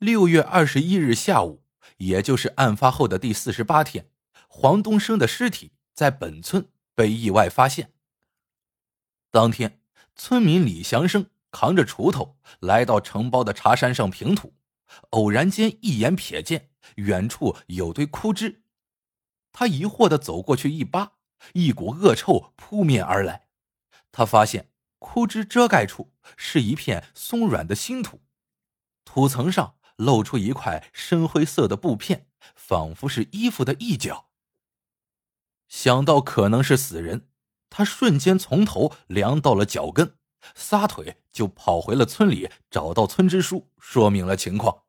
六月二十一日下午，也就是案发后的第四十八天，黄东升的尸体在本村被意外发现。当天，村民李祥生扛着锄头来到承包的茶山上平土，偶然间一眼瞥见远处有堆枯枝，他疑惑的走过去一扒，一股恶臭扑面而来。他发现枯枝遮盖处是一片松软的新土，土层上。露出一块深灰色的布片，仿佛是衣服的一角。想到可能是死人，他瞬间从头凉到了脚跟，撒腿就跑回了村里，找到村支书，说明了情况。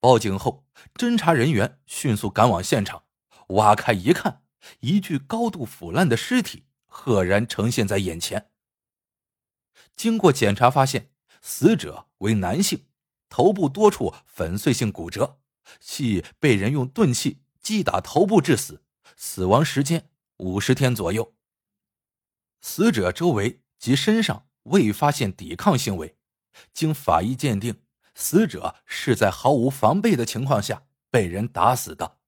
报警后，侦查人员迅速赶往现场，挖开一看，一具高度腐烂的尸体赫然呈现在眼前。经过检查，发现死者为男性。头部多处粉碎性骨折，系被人用钝器击打头部致死，死亡时间五十天左右。死者周围及身上未发现抵抗行为，经法医鉴定，死者是在毫无防备的情况下被人打死的。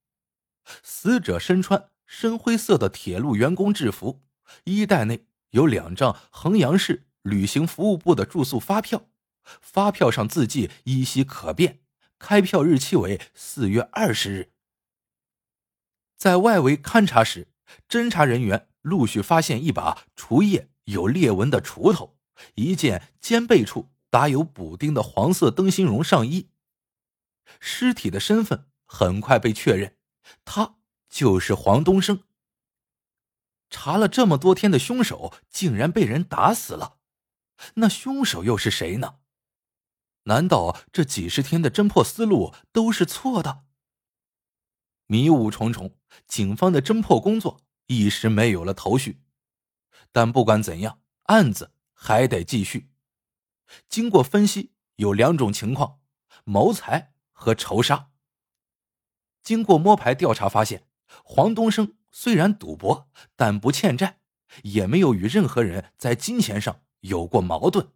死者身穿深灰色的铁路员工制服，衣袋内有两张衡阳市旅行服务部的住宿发票。发票上字迹依稀可辨，开票日期为四月二十日。在外围勘查时，侦查人员陆续发现一把除叶有裂纹的锄头，一件肩背处打有补丁的黄色灯芯绒上衣。尸体的身份很快被确认，他就是黄东升。查了这么多天的凶手竟然被人打死了，那凶手又是谁呢？难道这几十天的侦破思路都是错的？迷雾重重，警方的侦破工作一时没有了头绪。但不管怎样，案子还得继续。经过分析，有两种情况：谋财和仇杀。经过摸排调查发现，黄东升虽然赌博，但不欠债，也没有与任何人在金钱上有过矛盾，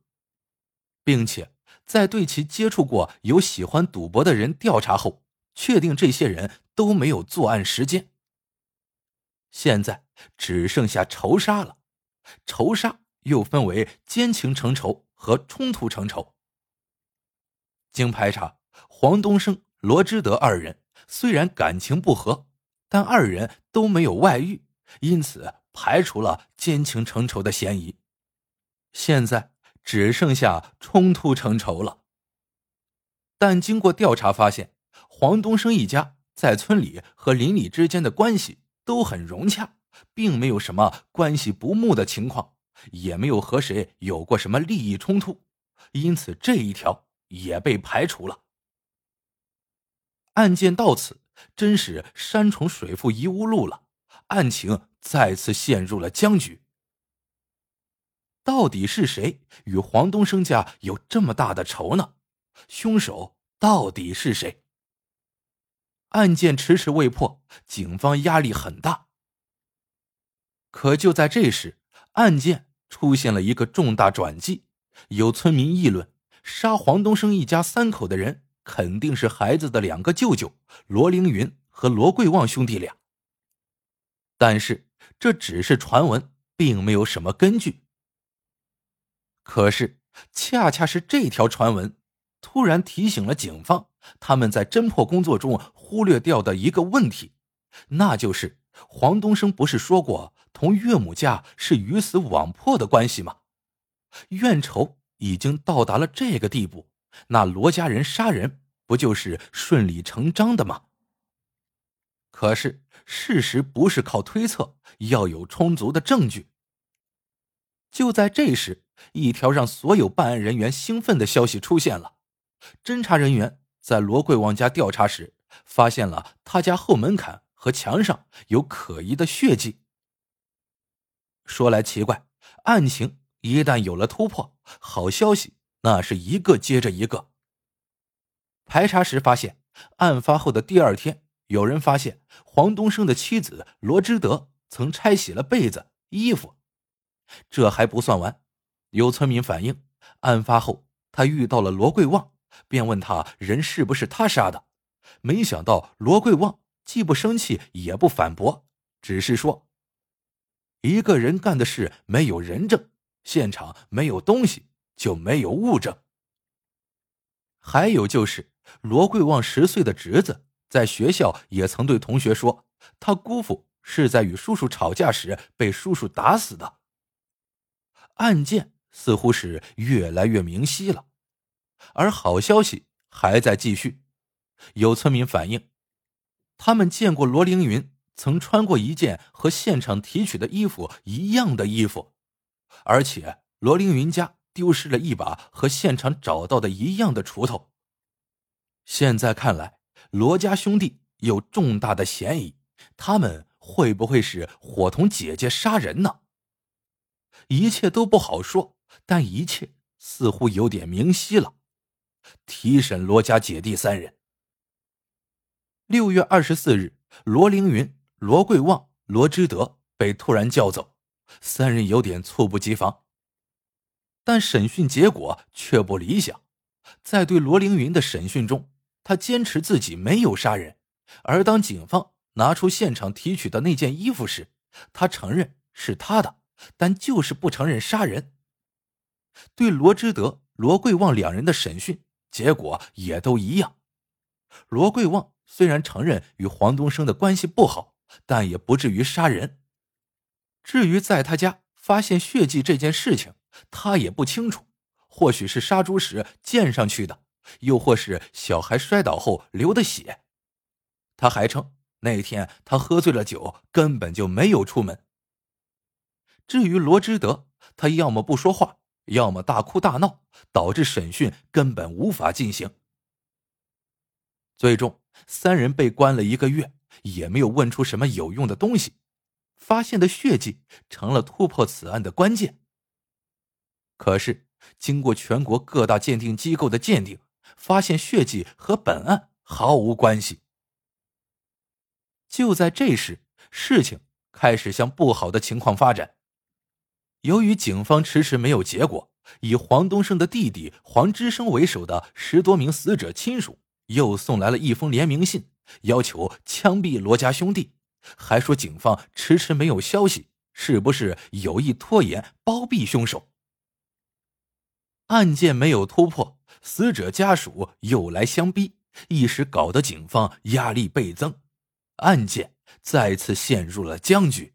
并且。在对其接触过有喜欢赌博的人调查后，确定这些人都没有作案时间。现在只剩下仇杀了，仇杀又分为奸情成仇和冲突成仇。经排查，黄东升、罗之德二人虽然感情不和，但二人都没有外遇，因此排除了奸情成仇的嫌疑。现在。只剩下冲突成仇了。但经过调查发现，黄东升一家在村里和邻里之间的关系都很融洽，并没有什么关系不睦的情况，也没有和谁有过什么利益冲突，因此这一条也被排除了。案件到此，真是山重水复疑无路了，案情再次陷入了僵局。到底是谁与黄东升家有这么大的仇呢？凶手到底是谁？案件迟迟未破，警方压力很大。可就在这时，案件出现了一个重大转机。有村民议论，杀黄东升一家三口的人肯定是孩子的两个舅舅罗凌云和罗贵旺兄弟俩。但是这只是传闻，并没有什么根据。可是，恰恰是这条传闻，突然提醒了警方，他们在侦破工作中忽略掉的一个问题，那就是黄东升不是说过同岳母家是鱼死网破的关系吗？怨仇已经到达了这个地步，那罗家人杀人不就是顺理成章的吗？可是事实不是靠推测，要有充足的证据。就在这时，一条让所有办案人员兴奋的消息出现了。侦查人员在罗贵旺家调查时，发现了他家后门槛和墙上有可疑的血迹。说来奇怪，案情一旦有了突破，好消息那是一个接着一个。排查时发现，案发后的第二天，有人发现黄东升的妻子罗之德曾拆洗了被子、衣服。这还不算完，有村民反映，案发后他遇到了罗贵旺，便问他人是不是他杀的。没想到罗贵旺既不生气也不反驳，只是说：“一个人干的事没有人证，现场没有东西，就没有物证。还有就是罗贵旺十岁的侄子在学校也曾对同学说，他姑父是在与叔叔吵架时被叔叔打死的。案件似乎是越来越明晰了，而好消息还在继续。”有村民反映，他们见过罗凌云曾穿过一件和现场提取的衣服一样的衣服，而且罗凌云家丢失了一把和现场找到的一样的锄头。现在看来，罗家兄弟有重大的嫌疑，他们会不会是伙同姐姐杀人呢？一切都不好说，但一切似乎有点明晰了。提审罗家姐弟三人。六月二十四日，罗凌云、罗贵旺、罗之德被突然叫走，三人有点猝不及防。但审讯结果却不理想，在对罗凌云的审讯中，他坚持自己没有杀人；而当警方拿出现场提取的那件衣服时，他承认是他的，但就是不承认杀人。对罗之德、罗贵旺两人的审讯结果也都一样，罗贵旺。虽然承认与黄东升的关系不好，但也不至于杀人。至于在他家发现血迹这件事情，他也不清楚，或许是杀猪时溅上去的，又或是小孩摔倒后流的血。他还称那天他喝醉了酒，根本就没有出门。至于罗之德，他要么不说话，要么大哭大闹，导致审讯根本无法进行。最终，三人被关了一个月，也没有问出什么有用的东西。发现的血迹成了突破此案的关键。可是，经过全国各大鉴定机构的鉴定，发现血迹和本案毫无关系。就在这时，事情开始向不好的情况发展。由于警方迟迟没有结果，以黄东升的弟弟黄之生为首的十多名死者亲属。又送来了一封联名信，要求枪毙罗家兄弟，还说警方迟迟没有消息，是不是有意拖延包庇凶手？案件没有突破，死者家属又来相逼，一时搞得警方压力倍增，案件再次陷入了僵局。